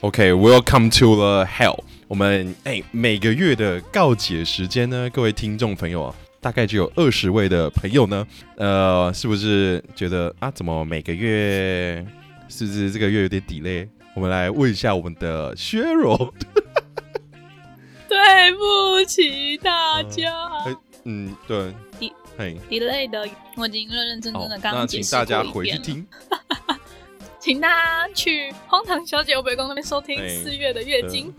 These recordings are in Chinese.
OK，Welcome to the hell。我们哎，每个月的告解时间呢，各位听众朋友啊，大概只有二十位的朋友呢，呃，是不是觉得啊，怎么每个月是不是这个月有点 delay？我们来问一下我们的削弱。对不起大家。嗯，对。delay 的，我已经认认真真的刚刚解释过一遍。请大家去荒唐小姐欧北宫那边收听四月的月经，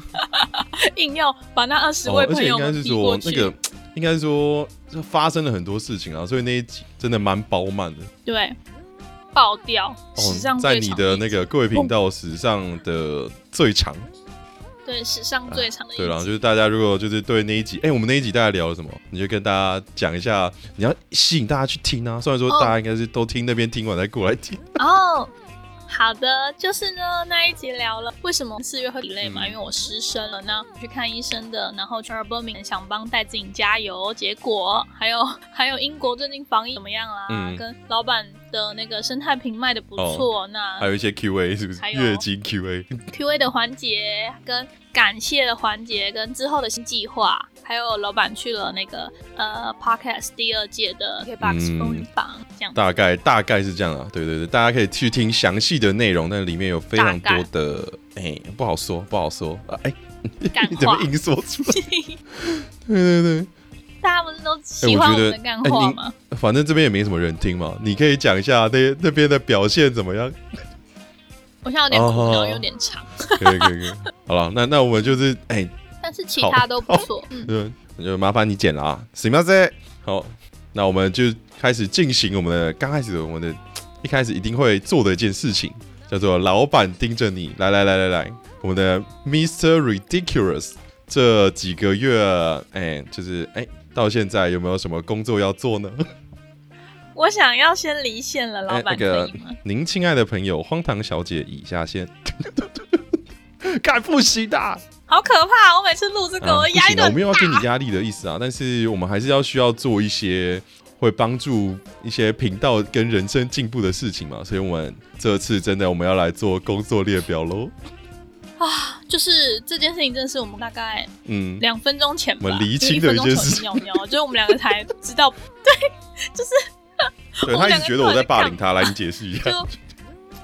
硬要把那二十位朋友逼过去。那个应该是说，发生了很多事情啊，所以那一集真的蛮饱满的。对，爆掉史上在你的那个各位频道史上的最长。对，史上最长的。对了，就是大家如果就是对那一集，哎，我们那一集大家聊了什么？你就跟大家讲一下，你要吸引大家去听啊。虽然说大家应该是都听那边听完再过来听。哦。好的，就是呢，那一集聊了为什么四月会 delay 嘛，因为我失声了呢，去看医生的，然后去耳伯明想帮戴子颖加油，结果还有还有英国最近防疫怎么样啦？嗯，跟老板的那个生态瓶卖的不错，那还有一些 Q A 是不是？月经 Q A，Q A 的环节跟感谢的环节跟之后的新计划。还有老板去了那个呃，Podcast 第二届的 KBox 风云榜，这样大概大概是这样啊，对对对，大家可以去听详细的内容，那里面有非常多的哎，不好说不好说啊，哎，你怎么硬说出来？对 对对，大家不是都喜欢我们的干话吗？反正这边也没什么人听嘛，你可以讲一下那那边的表现怎么样？我现在有点有点长。可以可以可以，好了，那那我们就是哎。但是其他都不错，嗯，那就麻烦你剪了啊，行吗？这好，那我们就开始进行我们的刚开始我们的一开始一定会做的一件事情，叫做老板盯着你，来来来来来，我们的 Mr. Ridiculous 这几个月，哎，就是哎，到现在有没有什么工作要做呢？我想要先离线了，老板可以吗？您亲爱的朋友，荒唐小姐已下线，该不行的。好可怕！我每次录这个，我压力我没有要给你压力的意思啊，但是我们还是要需要做一些会帮助一些频道跟人生进步的事情嘛，所以我们这次真的我们要来做工作列表喽。啊，就是这件事情，真的是我们大概嗯两分钟前我们厘清的一件事，尿尿，就是我们两个才知道，对，就是对他一直觉得我在霸凌他，来你解释一下。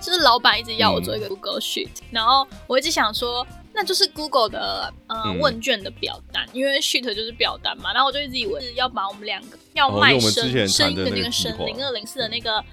就是老板一直要我做一个 Google Sheet，然后我一直想说。那就是 Google 的呃问卷的表单，因为 Sheet 就是表单嘛，然后我就一直以为是要把我们两个要卖声声音的那个声零二零四的那个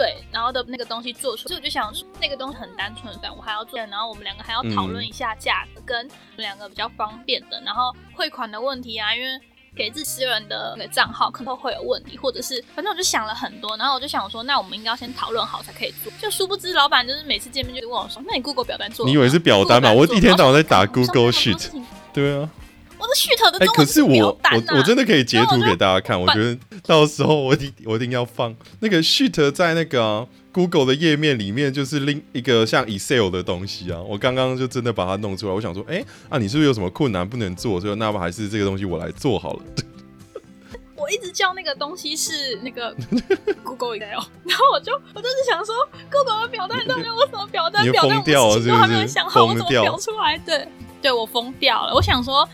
对，然后的那个东西做出，所以我就想说那个东西很单纯的，我还要做，然后我们两个还要讨论一下价格跟两个比较方便的，然后汇款的问题啊，因为。给自私人的那个账号可能会有问题，或者是反正我就想了很多，然后我就想说，那我们应该要先讨论好才可以做。就殊不知老板就是每次见面就问我说：“那你 Google 表单做？”你以为是表单嘛？我一天到晚在打 Google Sheet。对啊，我的 Sheet 的哎，可是我我我真的可以截图给大家看，我觉得到时候我一定我一定要放那个 Sheet 在那个。Google 的页面里面就是另一个像 Excel 的东西啊，我刚刚就真的把它弄出来。我想说，哎啊，你是不是有什么困难不能做？所以那么还是这个东西我来做好了。我一直叫那个东西是那个 Google Excel，然后我就我就是想说，Google 的表单到底有什么表单？表单我都还没有想好，我怎么表出来？对，对我疯掉了。我想说。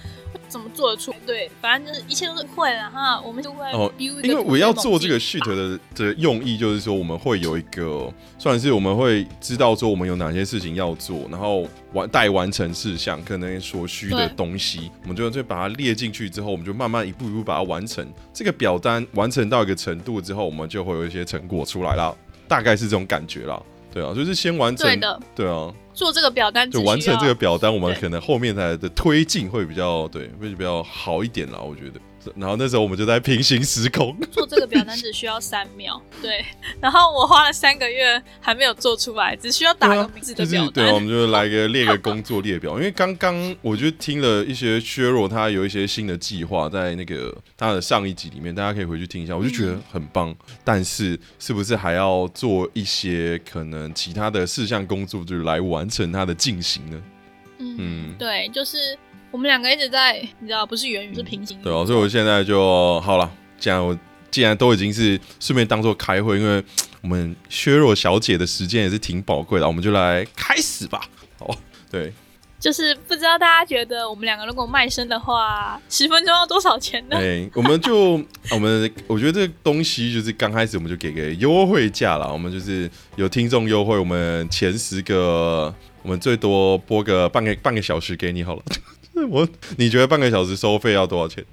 怎么做得出？对，反正就是一切都是会了哈。我们就会哦，因为我要做这个 sheet 的的用意，就是说我们会有一个，算是我们会知道说我们有哪些事情要做，然后完待完成事项可能所需的东西，我们就就把它列进去之后，我们就慢慢一步一步把它完成。这个表单完成到一个程度之后，我们就会有一些成果出来了，大概是这种感觉了。对啊，就是先完成，对的，对啊。做这个表单就完成这个表单，我们可能后面才的推进会比较对，会比较好一点啦，我觉得。然后那时候我们就在平行时空 做这个表单，只需要三秒。对，然后我花了三个月还没有做出来，只需要打个名字的表单。对，我们就来个列个工作列表。因为刚刚我就听了一些削弱，他有一些新的计划，在那个他的上一集里面，大家可以回去听一下，我就觉得很棒。但是是不是还要做一些可能其他的事项工作，就是来完成它的进行呢？嗯，对，就是。我们两个一直在，你知道，不是元宇是平行。对啊，所以我现在就好了。既然我既然都已经是顺便当做开会，因为我们削弱小姐的时间也是挺宝贵的，我们就来开始吧。好，对，就是不知道大家觉得我们两个如果卖身的话，十分钟要多少钱呢？哎，我们就我们我觉得这个东西就是刚开始我们就给个优惠价了，我们就是有听众优惠，我们前十个我们最多播个半个半个小时给你好了。我你觉得半个小时收费要多少钱？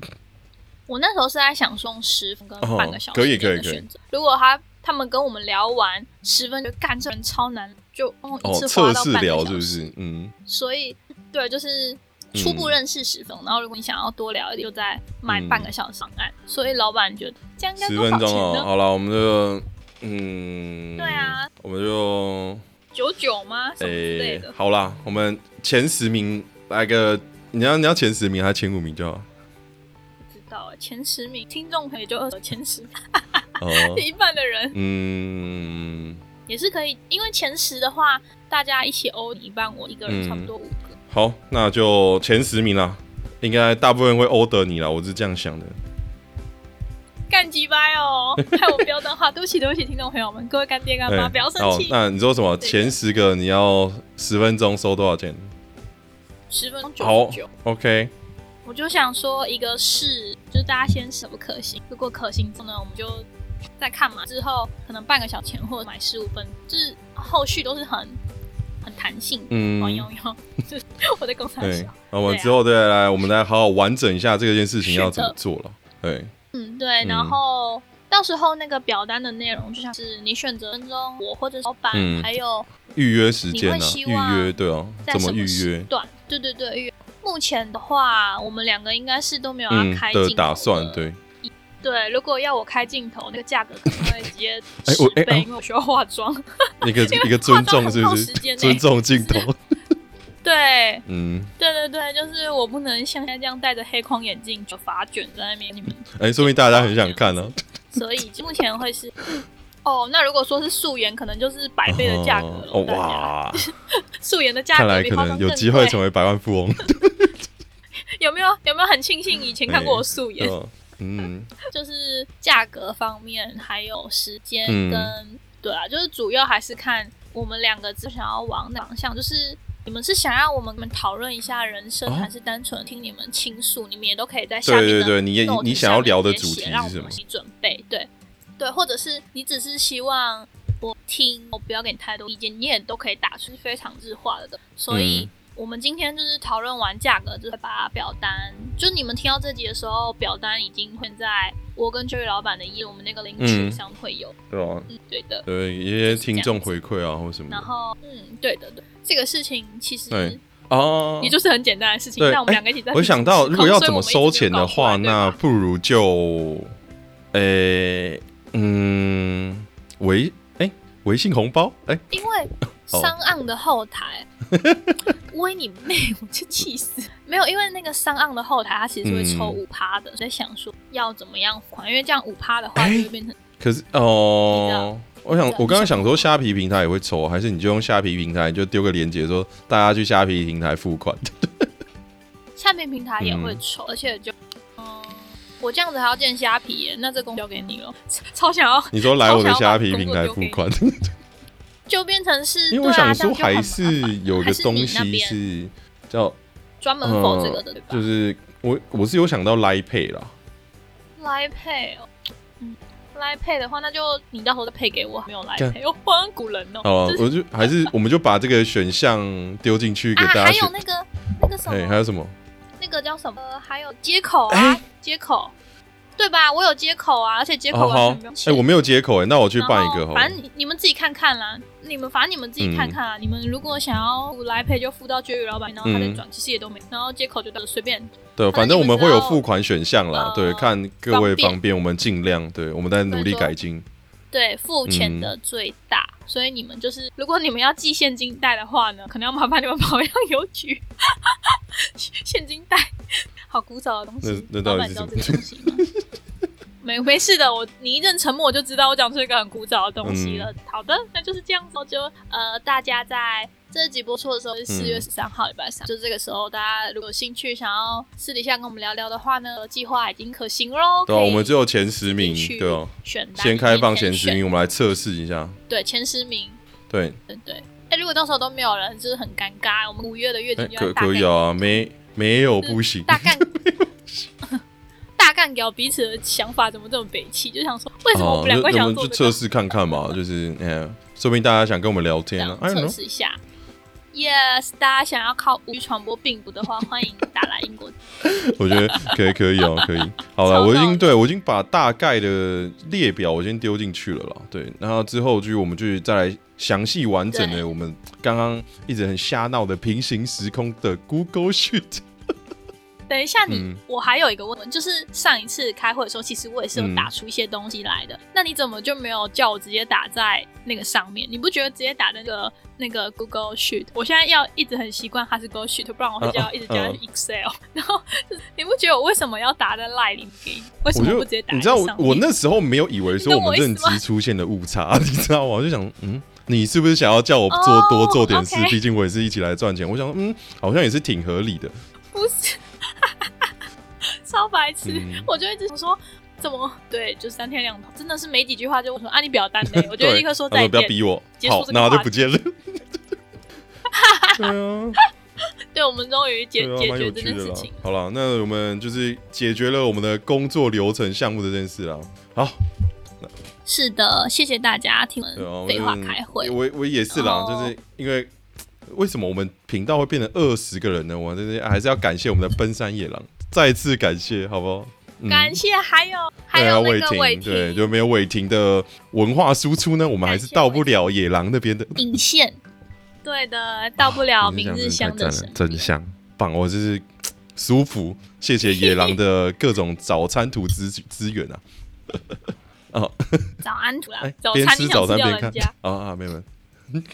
我那时候是在想送十分跟半个小时可以可以可以。如果他他们跟我们聊完十分就干这人超难，就哦一次测试聊是不是？嗯。所以对，就是初步认识十分，然后如果你想要多聊一点，就再买半个小时方案。所以老板觉得这样应该十分钟哦。好了，我们就嗯。对啊。我们就九九吗？哎，好啦，我们前十名来个。你要你要前十名还是前五名就好？不知道前十名听众朋友就二前十，哦，一半的人，嗯，也是可以，因为前十的话，大家一起欧一半，我一个人差不多五个。好，那就前十名啦，应该大部分会欧得你啦，我是这样想的。干鸡掰哦，害我不要当话，对不起对不起，听众朋友们，各位干爹干妈不要生气。那你说什么？前十个你要十分钟收多少钱？十分钟九十九，OK。我就想说，一个是，就是大家先什么可行，如果可行之后呢，我们就再看嘛。之后可能半个小时前或者买十五分，就是后续都是很很弹性。嗯，用用，就是我在公司对，那我们之后再来，我们来好好完整一下这件事情要怎么做了。对，嗯，对，然后。到时候那个表单的内容就像是你选择分钟，我或者老板，还有预约时间呢？预约对啊，怎么预约？段对对对，目前的话，我们两个应该是都没有要开的打算，对对。如果要我开镜头，那个价格可能会直接十倍，因为我需要化妆。一个 一个尊重是不是？尊重镜头。对，嗯，对对对，就是我不能像现在这样戴着黑框眼镜就发卷在那边，你们哎，说明大家很想看呢。所以目前会是哦，那如果说是素颜，可能就是百倍的价格了。哇，素颜的价格看来可能有机会成为百万富翁。有没有有没有很庆幸以前看过我素颜？嗯，就是价格方面还有时间跟对啊，就是主要还是看我们两个只想要往哪方向，就是。你们是想让我们们讨论一下人生，还是单纯听你们倾诉？你们也都可以在下面对对对，你你想要聊的主题是什么？准备对对，或者是你只是希望我听，我不要给你太多意见，你也都可以打出非常日化的。所以我们今天就是讨论完价格，就会把表单，就你们听到这集的时候，表单已经会在我跟这位老板的页，我们那个领取上会有。对啊，嗯，对的，对一些听众回馈啊，或什么。然后，嗯，对的，对。这个事情其实哦，也就是很简单的事情。那我们两个一起在。我想到，如果要怎么收钱的话，那不如就，诶，嗯，微哎，微信红包哎，因为 商岸的后台，微你妹，我就气死。没有，因为那个商岸的后台，它其实是会抽五趴的。在想说要怎么样款，因为这样五趴的话就会变成。可是哦。我想，我刚刚想说，虾皮平台也会抽，还是你就用虾皮平台，就丢个链接，说大家去虾皮平台付款。虾皮平台也会抽，而且就，嗯，我这样子还要建虾皮耶，那这工交给你了，超想要。你说来我的虾皮平台付款，就变成是，因为我想说还是有个东西是叫专门否这个的，对吧？就是我我是有想到 Line Pay 啦，Line Pay 哦。来配的话，那就你到时候再配给我。没有来配，我换古人哦。哦，我就还是我们就把这个选项丢进去给大家。还有那个那个什么？还有什么？那个叫什么？还有接口啊，接口。对吧？我有接口啊，而且接口完全不用哎，我没有接口哎，那我去办一个好。反正你们自己看看啦，你们反正你们自己看看啊。你们如果想要来赔，就付到绝育老板，然后他再转，其实也都没。然后接口就随便。对，反正我们会有付款选项啦。对，看各位方便，我们尽量。对，我们在努力改进。对，付钱的最大，所以你们就是，如果你们要寄现金袋的话呢，可能要麻烦你们跑一趟邮局。现金袋。好古早的东西，那到底是什么东西吗？没没事的，我你一阵沉默，我就知道我讲出一个很古早的东西了。好的，那就是这样子。就呃，大家在这集播出的时候是四月十三号礼拜三，就这个时候，大家如果有兴趣想要私底下跟我们聊聊的话呢，计划已经可行喽。对，我们只有前十名，对哦，选先开放前十名，我们来测试一下。对，前十名。对对对。哎，如果到时候都没有人，就是很尴尬。我们五月的月底就可可以啊，没没有不行。大干，大干掉彼此的想法，怎么这么北气？就想说，为什么我们两个想做？就测试看看嘛，就是哎，说不定大家想跟我们聊天呢，测试一下。Yes，大家想要靠无传播病毒的话，欢迎打来英国。我觉得可以，可以哦，可以。好了，我已经对我已经把大概的列表我先丢进去了啦。对，然后之后就我们就再来详细完整的我们刚刚一直很瞎闹的平行时空的 Google Sheet。等一下，你我还有一个问题，就是上一次开会的时候，其实我也是有打出一些东西来的。那你怎么就没有叫我直接打在那个上面？你不觉得直接打那个那个 Google Sheet？我现在要一直很习惯它是 Google Sheet，不然我会叫一直叫 Excel。然后你不觉得我为什么要打在 Line 里面？为什么不直接打？你知道我我那时候没有以为说我们认知出现了误差，你知道吗？我就想，嗯，你是不是想要叫我做多做点事？毕竟我也是一起来赚钱。我想，嗯，好像也是挺合理的。不是。超白痴，我就一直说怎么对，就三天两头，真的是没几句话就说啊，你表单没？我就立刻说再见，不要逼我，好，那就不见了。对啊，对，我们终于解解决这件事情。好了，那我们就是解决了我们的工作流程项目这件事了。好，是的，谢谢大家听我废话开会。我我也是啦，就是因为为什么我们频道会变成二十个人呢？我这是还是要感谢我们的奔山野狼。再次感谢，好不好？感谢，还有还有伟霆，对，就没有伟霆的文化输出呢，我们还是到不了野狼那边的引线。对的，到不了明日香的真香。棒，我就是舒服。谢谢野狼的各种早餐图资资源啊。哦，早安图啦，边吃早餐边看啊啊，没有，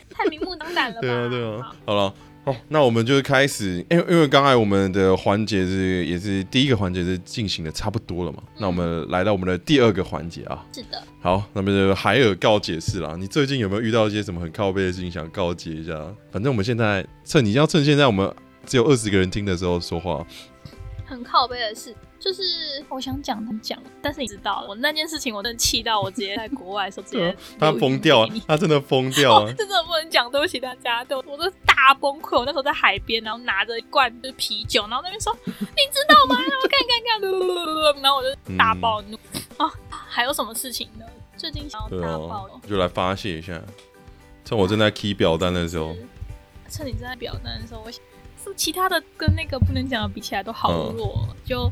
太明目张胆了吧？对啊，对啊，好了。好，那我们就开始，因为因为刚才我们的环节是也是第一个环节是进行的差不多了嘛，那我们来到我们的第二个环节啊。是的。好，那么就海尔告解释啦，你最近有没有遇到一些什么很靠背的事情想告解一下？反正我们现在趁你要趁现在我们只有二十个人听的时候说话。很靠背的事。就是我想讲他讲，但是你知道，我那件事情我真的气到我直接在国外的时候直接 他疯掉，他真的疯掉了，真的不能讲，对不起大家，对我都大崩溃。我那时候在海边，然后拿着一罐就是啤酒，然后那边说 你知道吗？然后看看看，然后我就大暴怒啊！还有什么事情呢？最近想要大暴就来发泄一下，趁我正在 key 表单的时候，趁你正在表单的时候，我想是其他的跟那个不能讲的比起来都好弱，就。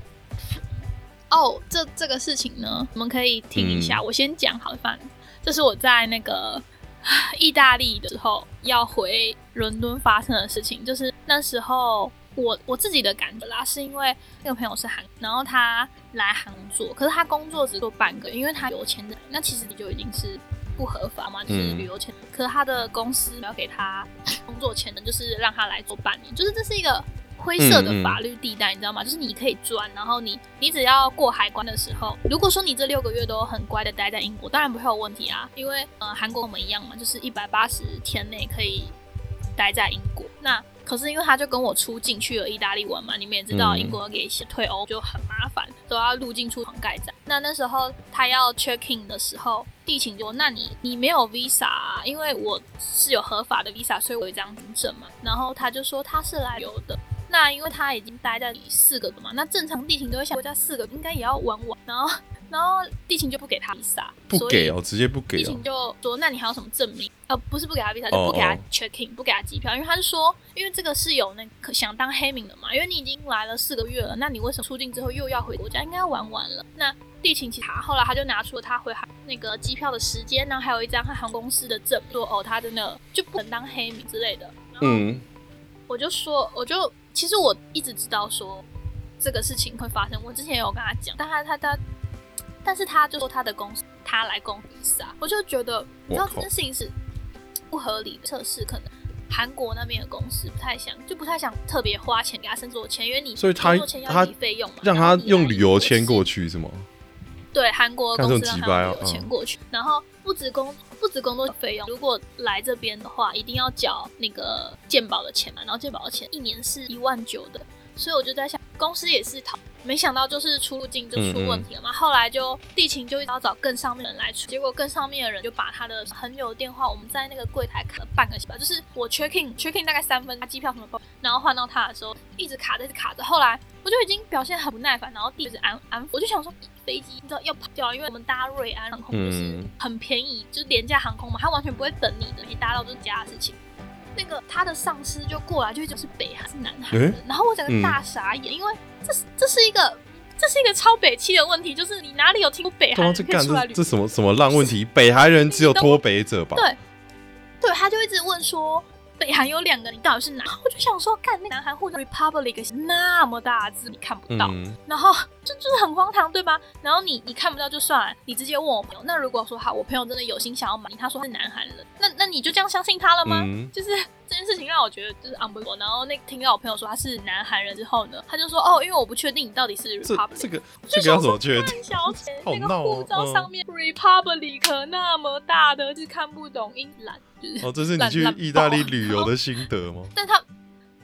哦，这这个事情呢，我们可以听一下。我先讲好，反正这是我在那个 意大利的时候要回伦敦发生的事情。就是那时候我我自己的感觉啦，是因为那个朋友是韩，然后他来韩做，可是他工作只做半个，因为他有钱的，那其实你就已经是不合法嘛，就是旅游签。可是他的公司要给他工作签的，就是让他来做半年，就是这是一个。灰色的法律地带，你知道吗？就是你可以钻，然后你你只要过海关的时候，如果说你这六个月都很乖的待在英国，当然不会有问题啊，因为呃韩国我们一样嘛，就是一百八十天内可以待在英国。那可是因为他就跟我出境去了意大利玩嘛，你们也知道英国给退欧就很麻烦，都要入境出黄盖章。那那时候他要 check in 的时候，地勤就那你你没有 visa，因为我是有合法的 visa，所以我有一张证嘛。然后他就说他是来游的。那因为他已经待在里四个的嘛，那正常地勤都会想国家四个应该也要玩完，然后然后地勤就不给他 visa，不给哦，直接不给。地勤就说那你还有什么证明？呃，不是不给他 visa，就不给他 checking，不给他机票，因为他是说，因为这个是有那个想当黑名的嘛，因为你已经来了四个月了，那你为什么出境之后又要回国家？应该要玩完了。那地勤其他后来他就拿出了他回韩那个机票的时间，然后还有一张他航空公司的证，说哦他真的就不能当黑名之类的。嗯，我就说我就。其实我一直知道说这个事情会发生，我之前有跟他讲，但他他他，但是他就说他的公司他来公司啊，我就觉得你知道这件事情是不合理的测试，可能韩国那边的公司不太想，就不太想特别花钱给他申做签，因为你所以他他费用嘛，让他用旅游签过去是吗？对，韩国公司让他旅游签过去，然后不止工。不止工作费用，如果来这边的话，一定要缴那个鉴保的钱嘛。然后鉴保的钱一年是一万九的，所以我就在想，公司也是讨，没想到就是出入境就出问题了嘛。后来就地勤就一直要找更上面的人来出，结果更上面的人就把他的很久电话，我们在那个柜台卡了半个小时，就是我 checking checking 大概三分，他机票什么包，然后换到他的时候一直卡着，一直卡着。后来我就已经表现很不耐烦，然后一直安安抚，我就想说飞机你知道要跑掉，因为我们搭瑞安航空就是很便宜，就是廉价航空嘛，他完全不会等你的，你搭到就是家的事情。那个他的上司就过来，就会讲是北韩是南韩人，然后我整个大傻眼，因为这是这是一个这是一个超北气的问题，就是你哪里有听过北韩人可以出来旅？这什么什么烂问题？北韩人只有脱北者吧？对，对，他就一直问说。北韩有两个，你到底是哪？我就想说，看那南韩护照 Republic 那么大字，你看不到，然后就就是很荒唐，对吧？然后你你看不到就算了，你直接问我朋友。那如果说好，我朋友真的有心想要买，他说是南韩人，那那你就这样相信他了吗？就是这件事情让我觉得就是 unbelievable。然后那听到我朋友说他是南韩人之后呢，他就说哦，因为我不确定你到底是 Republic，这个这个要怎么确定？小姐那个护照上面 Republic 那么大的，是看不懂英兰。哦，这是你去意大利旅游的心得吗？但他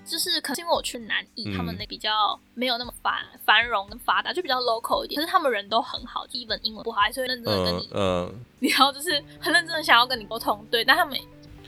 就是可能因为我去南意，他们那比较没有那么繁繁荣跟发达，就比较 local 一点。可是他们人都很好，基本英文不好，还是会认真的跟你，嗯，然后就是很认真的想要跟你沟通。对，但他们。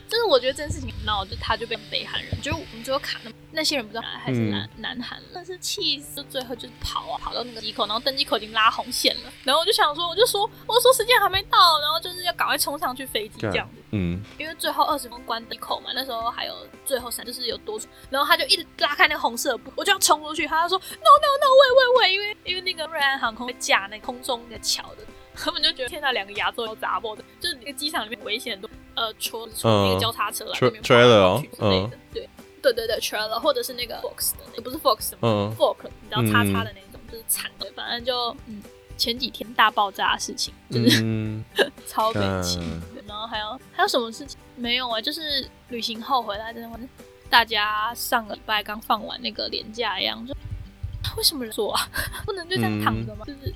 就是我觉得这件事情很闹，就他就变北韩人，就我们最后卡那那些人不知道还是南南韩，但是气死，最后就是跑啊，跑到那个机口，然后登机口已经拉红线了，然后我就想说，我就说，我说时间还没到，然后就是要赶快冲上去飞机这样子，嗯，因为最后二十分关机口嘛，那时候还有最后三，就是有多，然后他就一直拉开那个红色布，我就要冲出去，他就说 no no no 喂喂喂，因为因为那个瑞安航空会架那空中那个桥的。他们就觉得天哪，两个亚洲有砸破的，就是那个机场里面危险很多，呃，车车那个交叉车来对对对对，trailer 或者是那个 fox 的，那不是 fox，嗯，fork，你知道叉叉的那种，就是惨的，反正就嗯，前几天大爆炸的事情，就是 超悲情，然后还有还有什么事情没有啊？就是旅行后回来，真的，大家上个礼拜刚放完那个年假一样，就为什么做啊？不能就这样躺着吗？就是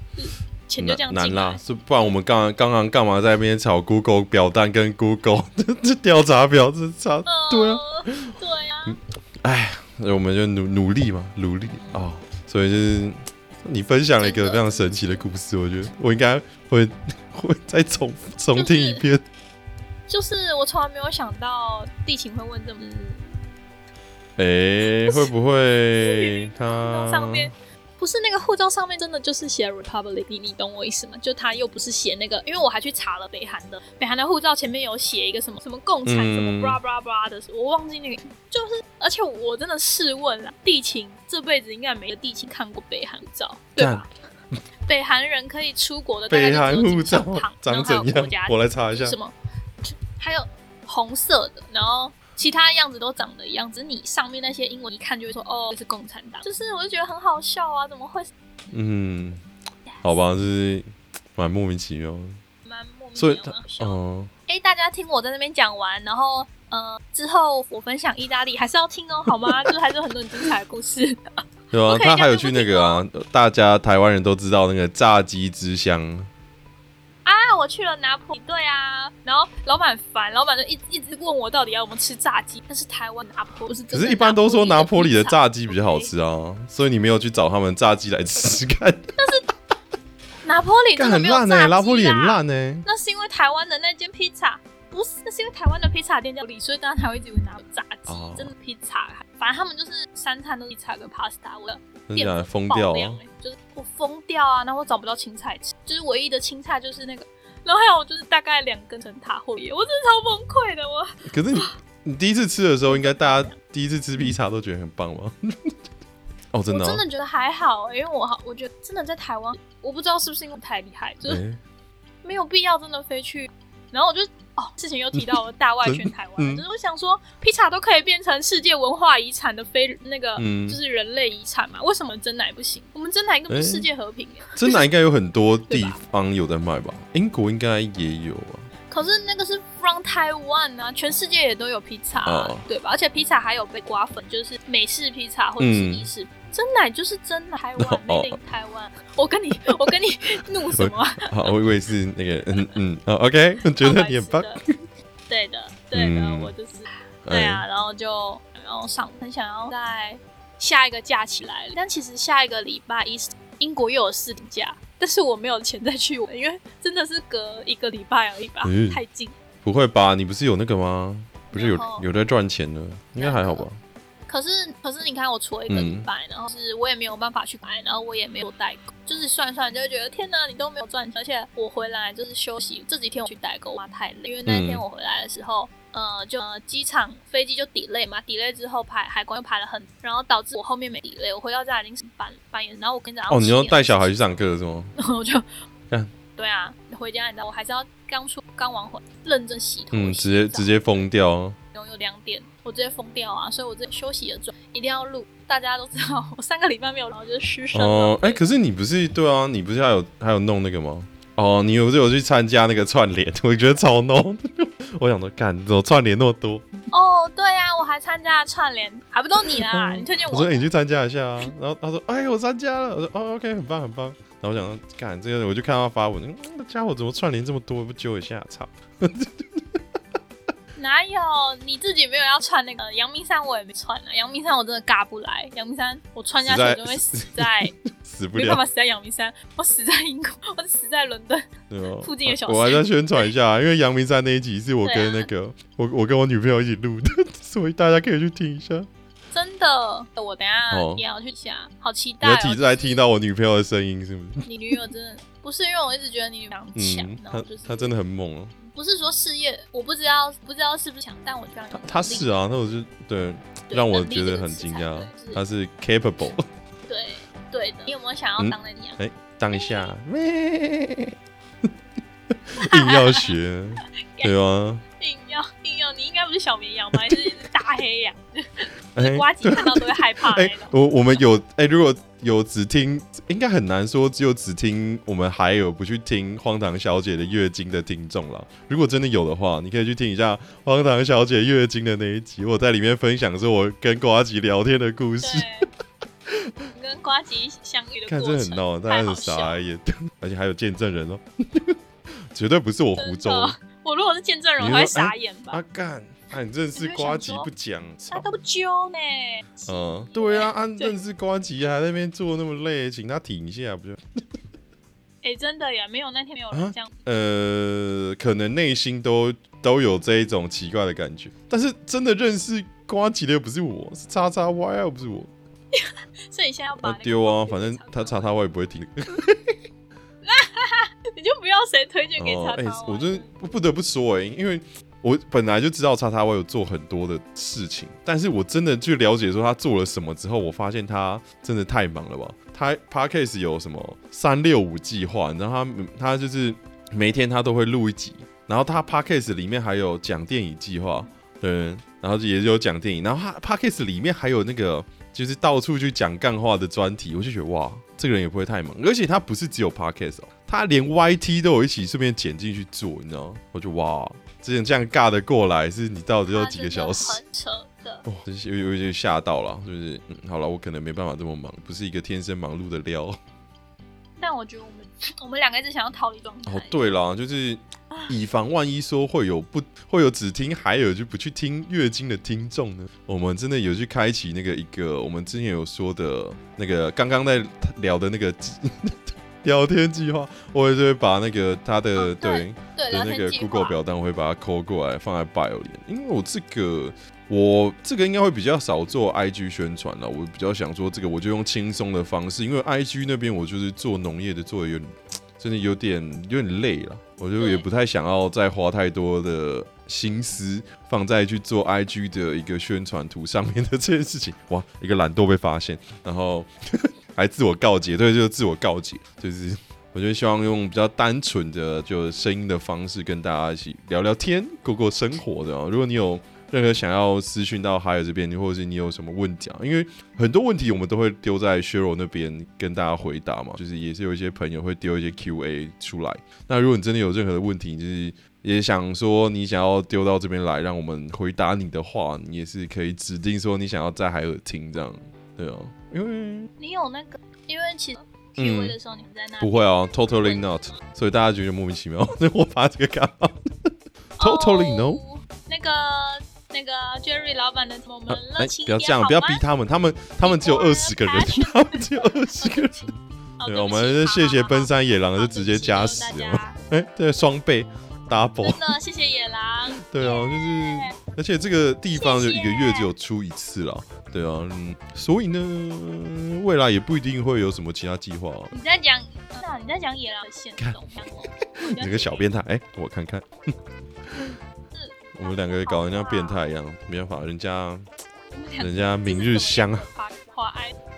是。难难啦，是不然我们刚刚刚干嘛在那边炒 Google 表单跟 Google 这调查表这查对啊对啊，哎，我们就努努力嘛，努力啊，所以就是你分享了一个非常神奇的故事，我觉得我应该会会再重重听一遍。就是我从来没有想到地勤会问这么，哎，会不会他上面？不是那个护照上面真的就是写 Republic，你你懂我意思吗？就他又不是写那个，因为我还去查了北韩的，北韩的护照前面有写一个什么什么共产什么 blah blah blah 的，我忘记那个，就是而且我真的试问了，地勤这辈子应该没有地勤看过北韩照，对吧？北韩人可以出国的北韩护照长怎样？我来查一下，什么？还有红色的，然后。其他样子都长得一样，只是你上面那些英文一看就会说哦，这是共产党，就是我就觉得很好笑啊，怎么会？嗯，好吧，就是蛮莫名其妙，蛮莫名其妙哦，哎，大家听我在那边讲完，然后呃之后我分享意大利还是要听哦，好吗？就是还是很多很精彩的故事。对啊，他还有去那个啊，大家台湾人都知道那个炸鸡之乡。啊，我去了拿破对啊，然后老板烦，老板就一一直问我到底要我们吃炸鸡，但是台湾拿破不是，可是一般都说拿破里的炸鸡比较好吃啊，所以你没有去找他们炸鸡来吃看。但是拿破里真的很烂呢，拿破里很烂呢。那是因为台湾的那间披萨不是，那是因为台湾的披萨店叫里，所以大家才会一直拿炸鸡，真的披萨，反正他们就是三餐都披萨跟 pasta，我店疯掉了，就是我疯掉啊！然后我找不到青菜吃，就是唯一的青菜就是那个，然后还有就是大概两根成塔后叶，我真的超崩溃的我。可是你你第一次吃的时候，应该大家第一次吃披萨都觉得很棒吗？哦，真的，我真的觉得还好，因为我好，我觉得真的在台湾，我不知道是不是因为太厉害，就是没有必要真的飞去，然后我就哦。事情又提到了大外宣台湾，就是我想说，披萨都可以变成世界文化遗产的非那个，就是人类遗产嘛？为什么真奶不行？我们真奶应该不是世界和平真奶应该有很多 地方有在卖吧？英国应该也有啊。可是那个是 from Taiwan 啊，全世界也都有披萨，对吧？而且披萨还有被刮粉，就是美式披萨或者是意式。真奶就是真台湾，made in 台湾。我跟你，我跟你怒什么？好，我以为是那个，嗯嗯，OK，我觉得你很棒。对的，对的，我就是，对啊，然后就然后上很想要在下一个假期来了，但其实下一个礼拜一英国又有四天假，但是我没有钱再去玩，因为真的是隔一个礼拜而已吧，太近。不会吧？你不是有那个吗？不是有有在赚钱的，应该还好吧？可是可是你看，我除了一个礼拜，然后是我也没有办法去买，然后我也没有代购，就是算算就会觉得天哪，你都没有赚钱，而且我回来就是休息，这几天我去代购，哇太累，因为那一天我回来的时候，呃，就机场飞机就 delay 嘛，delay 之后排海关又排了很，然后导致我后面没 delay，我回到家已经是半半夜，然后我跟你讲哦，你要带小孩去上课是吗？然 后我就嗯。对啊，回家你知道我还是要刚出刚完回，认真洗头。嗯，直接直接疯掉。有有两点，我直接疯掉啊！所以我这休息的状一定要录。大家都知道，我三个礼拜没有，然后就是失声哦，哎，可是你不是对啊？你不是还有还有弄那个吗？哦，你有有去参加那个串联？我觉得超浓。我想说，干怎么串联那么多？哦，对啊，我还参加了串联，还不都你啦？你推荐 我。我说你去参加一下啊。然后他说，哎，我参加了。我说，哦，OK，很棒，很棒。然后我想说，干这个，我就看到发文，那家伙怎么串联这么多？不揪一下，操！哪有？你自己没有要穿那个阳明山，我也没穿啊。阳明山我真的嘎不来，阳明山我穿下去就会死在，死不了，没办法死在阳明山，我死在英国，我死在伦敦附近的小。我还在宣传一下，因为阳明山那一集是我跟那个 我我跟我女朋友一起录的，所以大家可以去听一下。真的，我等下也要去下，好期待！你在听到我女朋友的声音是不是？你女友真的不是，因为我一直觉得你女朋友强，她她真的很猛哦。不是说事业，我不知道不知道是不是强，但我这样。她是啊，那我就对，让我觉得很惊讶，他是 capable。对对的，你有没有想要当那样？哎，当一下，硬要学，对吗？硬要你应该不是小绵羊吧？还是大黑羊？瓜吉看到都会害怕那种。我我们有哎，如果有只听，应该很难说只有只听我们还有不去听荒唐小姐的月经的听众了。如果真的有的话，你可以去听一下荒唐小姐月经的那一集，我在里面分享说我跟瓜吉聊天的故事。跟瓜吉相遇的看这很闹，大家很傻眼，而且还有见证人哦，绝对不是我胡诌。我如果是见证人，我会傻眼吧？阿干，你认识瓜吉不讲，他都不揪呢。嗯，对啊，按认识瓜吉还在那边做那么累，请他停一下不就？哎，真的呀，没有那天没有人这样。呃，可能内心都都有这一种奇怪的感觉，但是真的认识瓜吉的又不是我，是叉叉 Y 又不是我。所以你现在要把丢啊，反正他叉叉 Y 也不会听。你就不要谁推荐给叉叉我真不得不说哎，因为我本来就知道叉叉我有做很多的事情，但是我真的去了解说他做了什么之后，我发现他真的太忙了吧。他 Parkcase 有什么三六五计划，然后他他就是每天他都会录一集，然后他 Parkcase 里面还有讲电影计划，对，然后也有讲电影，然后他 Parkcase 里面还有那个就是到处去讲干话的专题，我就觉得哇。这个人也不会太忙，而且他不是只有 podcast 哦，他连 YT 都有一起顺便剪进去做，你知道吗？我就哇，之前这样尬的过来，是你到底要几个小时？很扯的，哦，有有点吓到了，是不是？嗯，好了，我可能没办法这么忙，不是一个天生忙碌的料。但我觉得我们 我们两个一直想要逃离状态。哦，对了，就是。以防万一说会有不会有只听海尔就不去听月经的听众呢？我们真的有去开启那个一个我们之前有说的那个刚刚在聊的那个聊天计划，我也会把那个他的对的那个 Google 表单，我会把它抠过来放在 Bio 里。因为我这个我这个应该会比较少做 IG 宣传了，我比较想说这个我就用轻松的方式，因为 IG 那边我就是做农业的，做的有点真的有点有点累了。我就也不太想要再花太多的心思放在去做 IG 的一个宣传图上面的这件事情。哇，一个懒惰被发现，然后还自我告诫，对，就是自我告诫，就是我就希望用比较单纯的就声音的方式跟大家一起聊聊天，过过生活的。如果你有。任何想要私讯到海尔这边，或者是你有什么问题啊？因为很多问题我们都会丢在薛柔那边跟大家回答嘛，就是也是有一些朋友会丢一些 Q&A 出来。那如果你真的有任何的问题，就是也想说你想要丢到这边来，让我们回答你的话，你也是可以指定说你想要在海尔听这样，对啊，因为你有那个，因为其实 Q&A 的时候你们在那不会啊，Totally not，所以大家觉得莫名其妙，那我发这个干嘛？Totally no，那个。那个 Jerry 老板的我们热情不要这样，不要逼他们，他们他们 只有二十个人，他们只有二十个人。对，我们谢谢奔山野狼，就直接加十了。哎，对，双倍 double。真的，谢谢野狼。对啊，就是，而且这个地方就一个月只有出一次了。对啊，所以呢，未来也不一定会有什么其他计划。你在讲，你在讲野狼的线动，你这个小变态，哎，我看看。我们两个搞得像变态一样，没办法，人家人家明日香，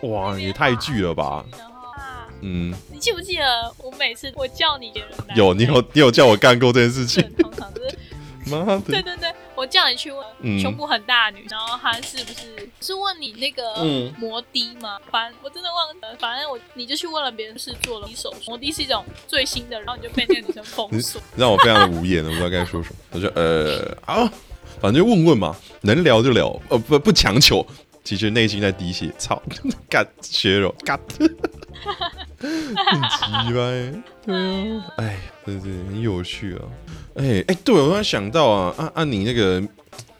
哇，也太巨了吧！嗯，你记不记得我每次我叫你别人有你有你有叫我干过这件事情？通常是 妈的，对对对，我叫你去问胸部很大的女，然后她是不是是问你那个摩的吗？反我真的忘了，反正我你就去问了别人是做了一手术，摩的是一种最新的，然后你就被那个女生封锁，让我非常的无言，我不知道该说什么。我就呃啊，反正就问问嘛，能聊就聊，呃不不强求，其实内心在滴血，操，干血肉，干。很奇怪，对啊，哎，真是很有趣啊，哎哎，对我突然想到啊，按按你那个，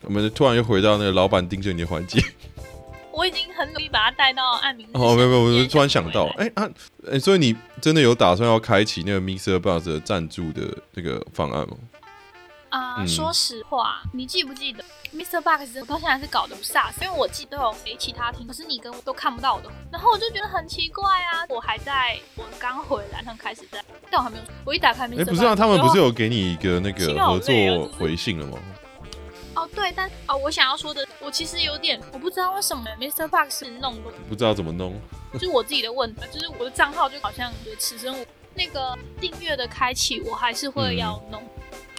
我们突然又回到那个老板盯着你的环节，我已经很努力把他带到按名。哦，没有没有，我突然想到，哎啊，哎，所以你真的有打算要开启那个 Mr. Buzz 的赞助的这个方案吗？啊，说实话，你记不记得 Mr. Box 我到现在是搞得不飒，因为我记得有给其他听，可是你跟我都看不到我的，然后我就觉得很奇怪啊。我还在我刚回来，刚开始在，但我还没有，我一打开 Mr. 哎，不是啊，他们不是有给你一个那个合作回信了吗？哦，对，但哦，我想要说的，我其实有点，我不知道为什么 Mr. Box 是弄的，不知道怎么弄，就是我自己的问题，就是我的账号就好像对此生我那个订阅的开启，我还是会要弄。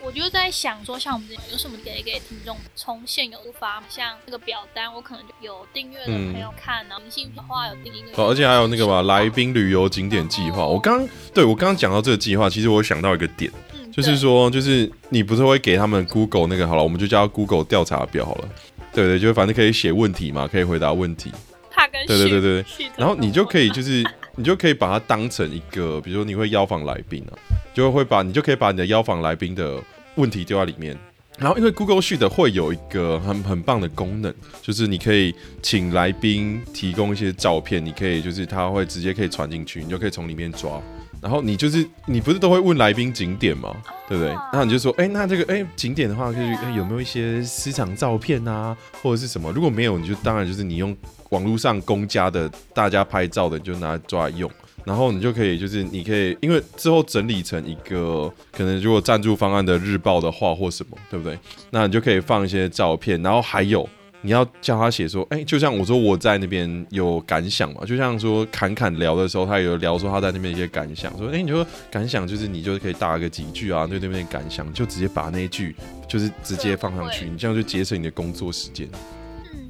我就在想说，像我们这有什么可以给听众从现有发，像那个表单，我可能就有订阅的朋友看，然后明信的话有订一个，而且还有那个吧，来宾旅游景点计划。我刚对我刚刚讲到这个计划，其实我想到一个点，就是说，就是你不是会给他们 Google 那个好了，我们就叫 Google 调查表好了，对对，就反正可以写问题嘛，可以回答问题。怕跟对对对对，然后你就可以就 是你就可以把它当成一个，比如说你会邀访来宾啊。就会把你就可以把你的邀访来宾的问题丢在里面，然后因为 Google Sheet 会有一个很很棒的功能，就是你可以请来宾提供一些照片，你可以就是他会直接可以传进去，你就可以从里面抓。然后你就是你不是都会问来宾景点吗？对不对？那你就说，哎，那这个哎景点的话，就是有没有一些私藏照片啊，或者是什么？如果没有，你就当然就是你用网络上公家的大家拍照的，你就拿来抓来用。然后你就可以，就是你可以，因为之后整理成一个可能，如果赞助方案的日报的话或什么，对不对？那你就可以放一些照片，然后还有你要叫他写说，哎，就像我说我在那边有感想嘛，就像说侃侃聊的时候，他有聊说他在那边一些感想，说，哎，你说感想就是你就可以打个几句啊，对那边感想，就直接把那一句就是直接放上去，你这样就节省你的工作时间。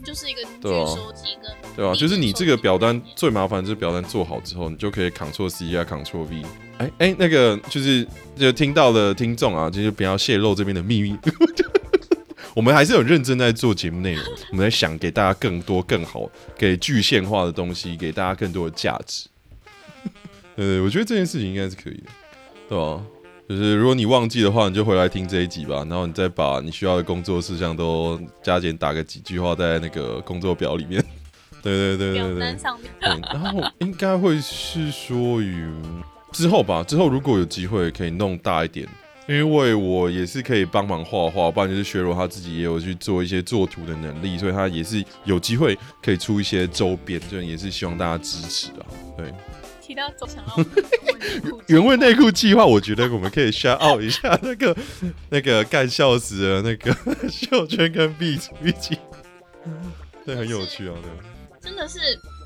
就是一个对收集跟对啊，就是你这个表单最麻烦，就是表单做好之后，你就可以 Ctrl C 啊，Ctrl V。哎哎，那个就是就听到的听众啊，就是不要泄露这边的秘密。我们还是有认真在做节目内容，我们在想给大家更多更好、给具现化的东西，给大家更多的价值。呃，我觉得这件事情应该是可以的，对吧？就是如果你忘记的话，你就回来听这一集吧，然后你再把你需要的工作事项都加减打个几句话在那个工作表里面。对对对对对。上面。然后应该会是说于之后吧，之后如果有机会可以弄大一点，因为我也是可以帮忙画画，不然就是学柔他自己也有去做一些作图的能力，所以他也是有机会可以出一些周边，就也是希望大家支持啊。对。提到走向 原味内裤计划，我觉得我们可以 shout out 一下那个那个干笑死的那个 秀圈跟 B 一起，对，很有趣啊，对。真的是，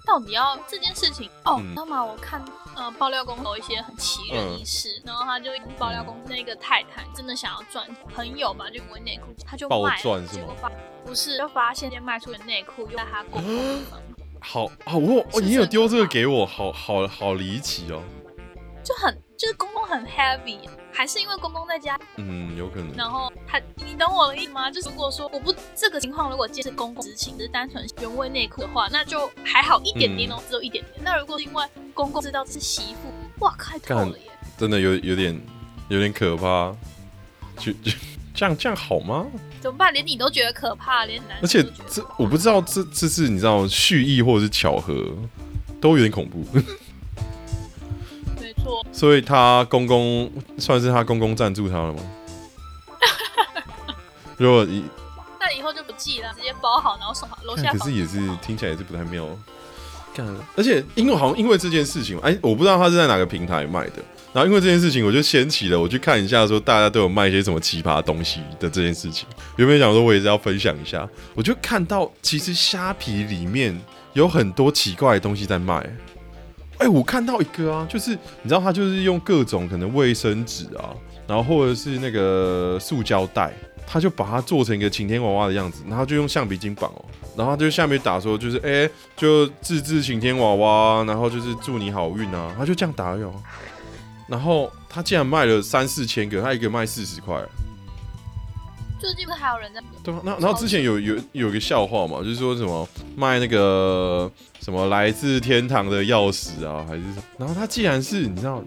到底要这件事情哦？知道吗？我看呃爆料公有一些很奇人异事，然后他就爆料公那个太太真的想要赚朋友嘛，就为内裤，他就卖赚是吗？不是，就发现卖出的内裤又在他公公地方。好好，我哦，你有丢这个给我，好好好离奇哦，就很就是公公很 heavy，还是因为公公在家，嗯，有可能。然后他，你懂我的意思吗？就是如果说我不这个情况，如果既是公公执勤，只是单纯原味内裤的话，那就还好一点点哦，只有一点点。那如果是因为公公知道是媳妇，哇，开头了耶，真的有有点有点可怕，就就这样这样好吗？怎么办？连你都觉得可怕，连男而且这我不知道这这是你知道蓄意或者是巧合，都有点恐怖。没错。所以他公公算是他公公赞助他了吗？如果以那以后就不寄了，直接包好然后送好楼下。可是也是听起来也是不太妙。干，而且因为好像因为这件事情，哎，我不知道他是在哪个平台卖的。然后因为这件事情，我就掀起了我去看一下，说大家都有卖一些什么奇葩东西的这件事情。原本想说我也是要分享一下，我就看到其实虾皮里面有很多奇怪的东西在卖。哎，我看到一个啊，就是你知道他就是用各种可能卫生纸啊，然后或者是那个塑胶袋，他就把它做成一个晴天娃娃的样子，然后就用橡皮筋绑哦，然后就下面打说就是哎，就自制晴天娃娃，然后就是祝你好运啊，他就这样打哟。然后他竟然卖了三四千个，他一个卖四十块。最近不是还有人在？对啊，那然后之前有有有个笑话嘛，就是说什么卖那个什么来自天堂的钥匙啊，还是？然后他竟然是你知道，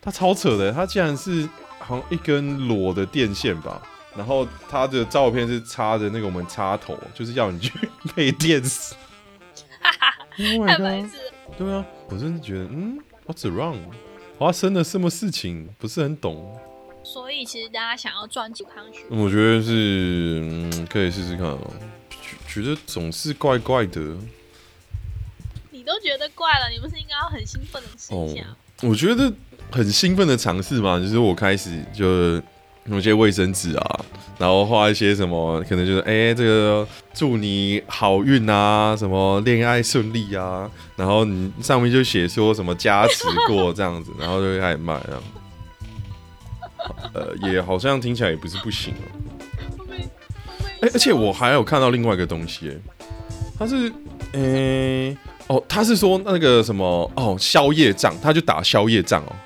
他超扯的，他竟然是好像一根裸的电线吧，然后他的照片是插着那个我们插头，就是要你去 被电死。哈哈，太白痴。对啊，我真的觉得，嗯，What's wrong？发生了什么事情？不是很懂。所以其实大家想要赚健康学，我觉得是嗯，可以试试看哦。觉得总是怪怪的。你都觉得怪了，你不是应该要很兴奋的试一下？我觉得很兴奋的尝试嘛，就是我开始就用些卫生纸啊。然后画一些什么，可能就是哎，这个祝你好运啊，什么恋爱顺利啊，然后你上面就写说什么加持过这样子，然后就开始卖这样。呃，也好像听起来也不是不行哦。哎，而且我还有看到另外一个东西，哎，他是，哎，哦，他是说那个什么，哦，宵夜账，他就打宵夜账哦，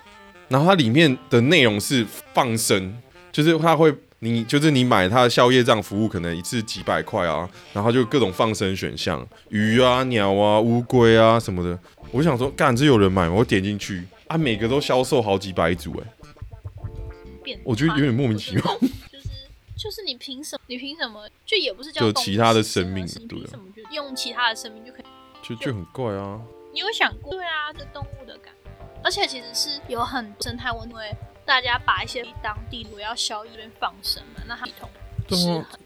然后它里面的内容是放生，就是他会。你就是你买他的宵夜账服务，可能一次几百块啊，然后就各种放生选项，鱼啊、鸟啊、乌龟啊什么的。我想说，干这有人买吗？我点进去啊，每个都销售好几百组哎，我觉得有点莫名其妙。就是就是你凭什么？你凭什么？就也不是叫就其他的生命，对什么就用其他的生命就可以？就就很怪啊。你有想过？对啊，这动物的感，而且其实是有很生态问题。大家把一些当地主要消这边放生嘛，那他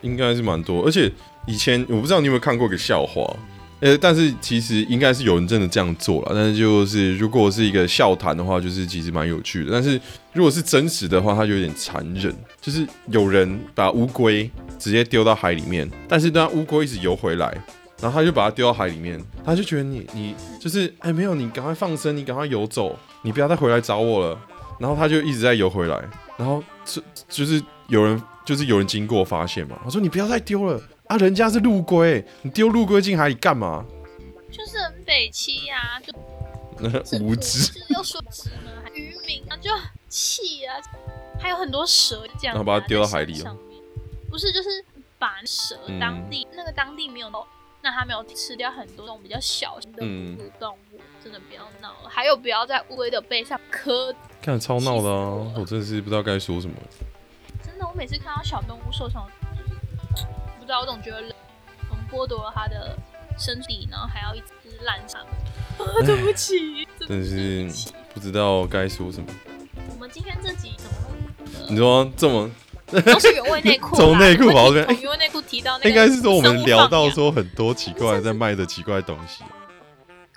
应该是蛮多。而且以前我不知道你有没有看过一个笑话，呃，但是其实应该是有人真的这样做了。但是就是如果是一个笑谈的话，就是其实蛮有趣的。但是如果是真实的话，它就有点残忍。就是有人把乌龟直接丢到海里面，但是当乌龟一直游回来，然后他就把它丢到海里面，他就觉得你你就是哎没有，你赶快放生，你赶快游走，你不要再回来找我了。然后他就一直在游回来，然后就就是有人就是有人经过发现嘛，他说你不要再丢了啊，人家是陆龟，你丢陆龟进海里干嘛？就是很北七呀，就无知，要说知呢，渔民啊就气啊，还有很多蛇这样，然后把它丢到海里了，不是就是把蛇当地那个当地没有，那他没有吃掉很多那种比较小型的哺乳动物。真的不要闹了，还有不要在乌龟的背上磕。看超闹的啊！我真的是不知道该说什么。真的，我每次看到小动物受伤，不知道我总觉得我们剥夺了它的身体，然后还要一直烂上。对不起，真是不知道该说什么。我们今天这集怎么？你说这么都是原味内裤，从内裤跑这边，原味内裤提到那个，应该是说我们聊到说很多奇怪在卖的奇怪东西。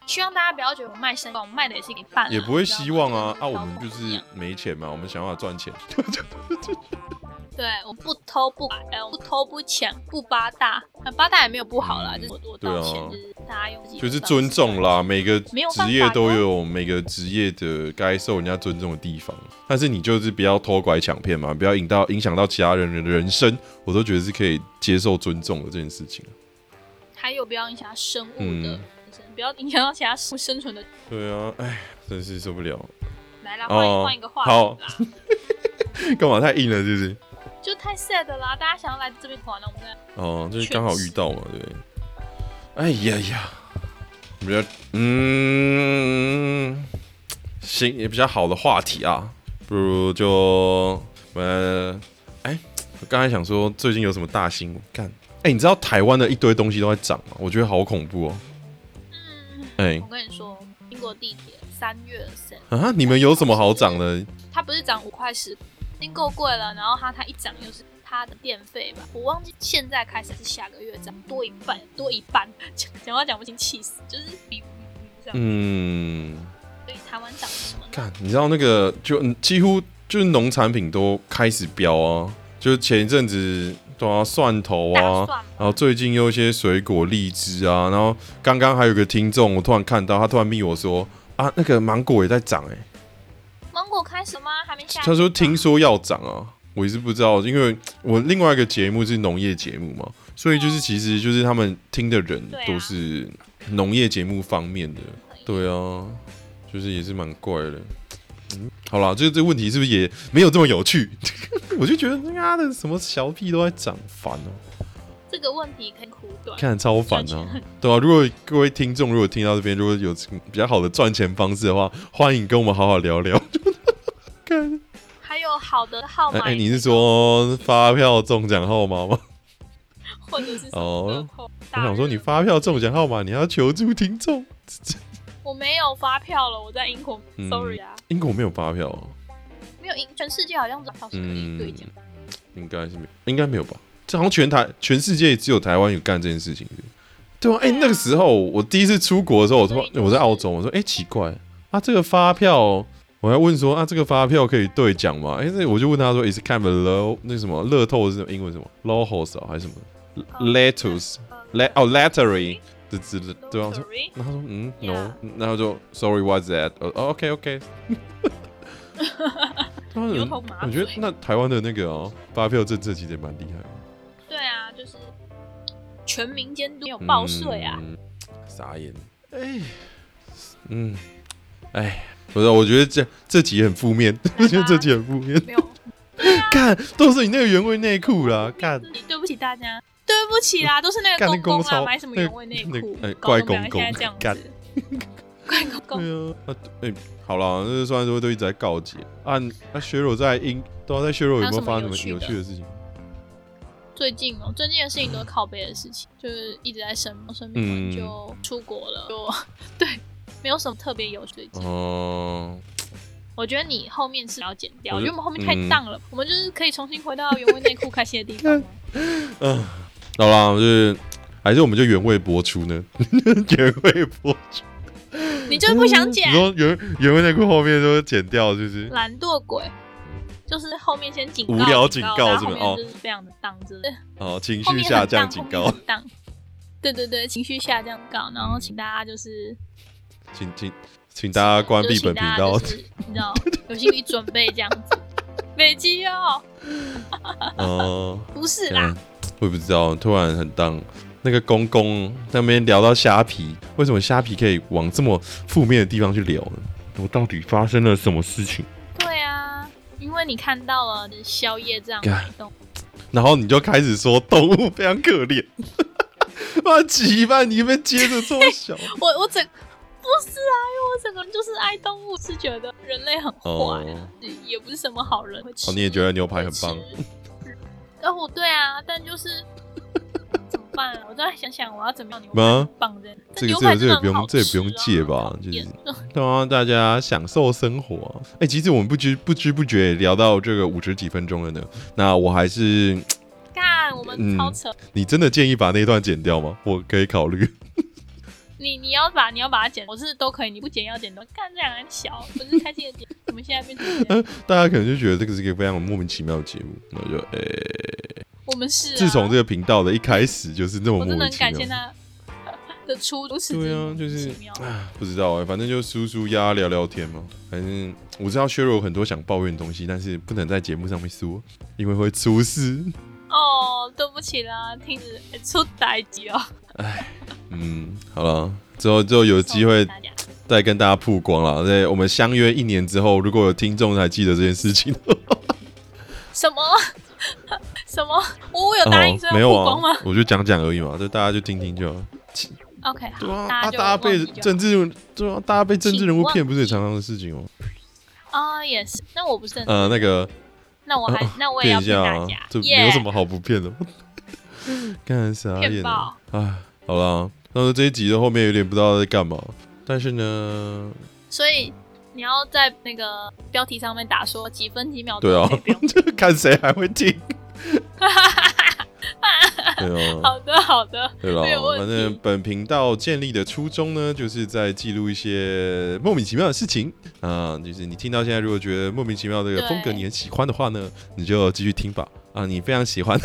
希望大家不要觉得我卖身，我卖的也是给饭，也不会希望啊啊！我们就是没钱嘛，我们想办法赚钱。对，我不偷不买，不偷不抢，不八大，八大也没有不好啦，就是我道歉，就是大家用就是尊重啦，每个职业都有每个职业的该受人家尊重的地方，但是你就是不要偷拐抢骗嘛，不要引到影响到其他人的人生，我都觉得是可以接受尊重的这件事情。还有不要影响生物的。不要影响到其他生生存的。对啊，哎，真是受不了。来啦，换换一个话题啦。干嘛太硬了，是不是？就太 sad 啦！大家想要来这边玩了，我们哦，就是刚好遇到嘛，对。哎呀呀，比较嗯，行，也比较好的话题啊，不如就呃，哎，我刚才想说最近有什么大新闻？看，哎，你知道台湾的一堆东西都在涨吗？我觉得好恐怖哦。嗯，哎，我跟你说，英国地铁三月升啊，你们有什么好涨的？它不是涨五块十，已经够贵了。然后它它一涨又是它的电费吧？我忘记现在开始是下个月涨多一半，多一半。讲话讲不清，气死，就是比嗯。所以台湾涨什么？看，你知道那个就几乎就是农产品都开始飙啊，就是前一阵子都要蒜头啊，然后最近有一些水果荔枝啊，然后刚刚还有个听众，我突然看到他突然密我说啊，那个芒果也在涨哎。芒果开始吗？还没下。他说听说要涨啊，我也是不知道，因为我另外一个节目是农业节目嘛，所以就是其实就是他们听的人都是农业节目方面的，对啊。就是也是蛮怪的，嗯，好了，这个这问题是不是也没有这么有趣？我就觉得妈的什么小屁都在涨，烦哦。这个问题可以苦短，看超烦啊，对啊，如果各位听众如果听到这边，如果有比较好的赚钱方式的话，欢迎跟我们好好聊聊。看，还有好的号码？哎，你是说发票中奖号码吗？或者是哦？我想说，你发票中奖号码，你要求助听众。我没有发票了，我在英国，sorry 啊。英国没有发票，没有英，全世界好像发票是可以兑奖，应该是没，应该没有吧？这好像全台全世界只有台湾有干这件事情，对啊？哎，那个时候我第一次出国的时候，我说我在澳洲，我说哎奇怪啊，这个发票，我还问说啊，这个发票可以兑奖吗？哎，那我就问他说，is kind of low 那什么乐透是英文什么 low horse 还是什么 lettuce let 哦 lottery。这之类，对方，说，然后说，嗯，no，然后就，sorry，what's that？哦，OK，OK。我觉得那台湾的那个哦，发票政策其实也蛮厉害。对啊，就是全民监督有报税啊。傻眼。哎，嗯，哎，不是，我觉得这这集很负面，我觉得这集很负面。没有，看，都是你那个原味内裤啦，看。对不起大家。对不起啦，都是那个公公啊，买什么原味内裤？怪公公，现在这样子，怪公公。对啊，哎，好了，那虽然说都一直在告诫啊，那削弱在英，都要在削弱有没有发生什么有趣的事情？最近哦，最近的事情都是靠背的事情，就是一直在生生病，就出国了，就 对，没有什么特别有趣的。哦，我觉得你后面是要剪掉，因为我们后面太荡了，我们就是可以重新回到原味内裤开心的地方。嗯。好啦，就是还是我们就原味播出呢，原味播出。你就是不想剪？你说原原味内裤后面都剪掉，就是懒惰鬼，就是后面先警告，无聊警告是吗？哦，就是非常的荡着。哦，情绪下降警告。荡。对对对，情绪下降告，然后请大家就是，请请请大家关闭本频道，你知道，有心理准备这样子。没机哦。哦，不是啦。我也不知道，突然很当那个公公那边聊到虾皮，为什么虾皮可以往这么负面的地方去聊呢？我到底发生了什么事情？对啊，因为你看到了宵夜这样感动，然后你就开始说动物非常可怜，妈几万你被接着这么小，我我整不是啊，因为我整个人就是爱动物，是觉得人类很坏，也不是什么好人。哦，你也觉得牛排很棒。哦，对啊，但就是怎么办啊？我再想想，我要怎么样牛排棒的？这个这个这个不用，这也不用借吧？就是让 大家享受生活。哎，其实我们不知不知不觉聊到这个五十几分钟了呢。那我还是干，我们超扯。你真的建议把那段剪掉吗？我可以考虑。你你要把你要把它剪，我是都可以。你不剪要剪都看这两个小，不是开心的剪。我们现在变成，大家可能就觉得这个是一个非常莫名其妙的节目。那就诶，我们是自从这个频道的一开始就是那么莫名其妙。感谢他的出如此对啊，就是啊，不知道哎，反正就舒舒压聊聊天嘛。反正我知道削弱很多想抱怨的东西，但是不能在节目上面说，因为会出事。哦，对不起啦，听着出大吉哦。哎，嗯，好了，之后之后有机会再跟大家曝光了。在我们相约一年之后，如果有听众还记得这件事情，什么什么？我有答应没有啊？我就讲讲而已嘛，就大家就听听就。好。OK，对啊，大家被政治人，对啊，大家被政治人物骗，不是也常常的事情哦。啊，也是。那我不是呃，那个。那我还那我也要骗大家，，这没有什么好不骗的。干啥眼骗爆？哎，好啦，但是这一集的后面有点不知道在干嘛，但是呢，所以你要在那个标题上面打说几分几秒对啊 看谁还会听。对哦，好的好的，对了反正本频道建立的初衷呢，就是在记录一些莫名其妙的事情啊、就是你听到现在，如果觉得莫名其妙这个风格你很喜欢的话呢，你就继续听吧。啊，你非常喜欢，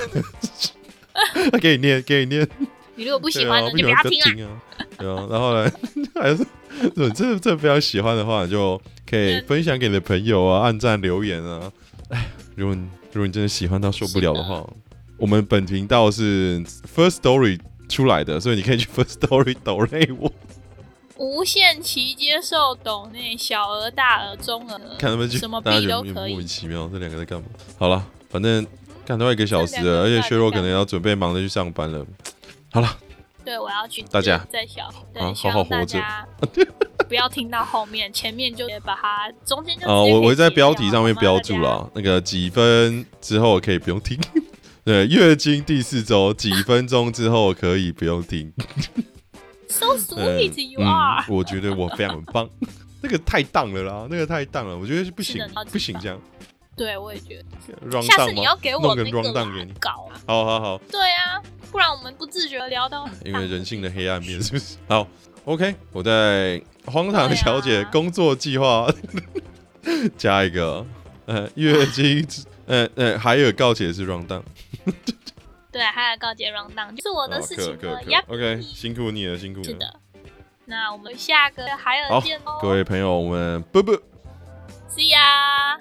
给你念，给你念。你如果不不喜欢的就不要听啊。对啊，然后呢，还是如果你真的真的非常喜欢的话，你就可以分享给你的朋友啊，按赞留言啊。哎，如果你如果你真的喜欢到受不了的话，我们本频道是 First Story 出来的，所以你可以去 First Story 抖内我，无限期接受抖内小额、大额、中额，看他们去，什么币都可以莫名。其妙，这两个在干嘛？好了，反正干到一个小时了，而且这两个到底薛若可能要准备忙着去上班了。好了，对，我要去大家在小，对，好好好活着 不要听到后面，前面就把它中间就啊，我我会在标题上面标注。了，那个几分之后可以不用听。对，月经第四周几分钟之后可以不用听。So 嗯 sweet you 嗯 are，我觉得我非常棒。那个太荡了啦，那个太荡了，我觉得是不行不行这样。对我也觉得。下次你要给我弄个那个。稿啊，好好好，对啊，不然我们不自觉地聊到因为人性的黑暗面是不是？好，OK，我在荒唐小姐工作计划 加一个呃月经呃呃海尔告解是 run down。对，还有告捷 round down 就是我的哦事情了。OK，辛苦你了，辛苦你了。是的，那我们下个海尔好见喽，各位朋友，我们啵啵。，See ya。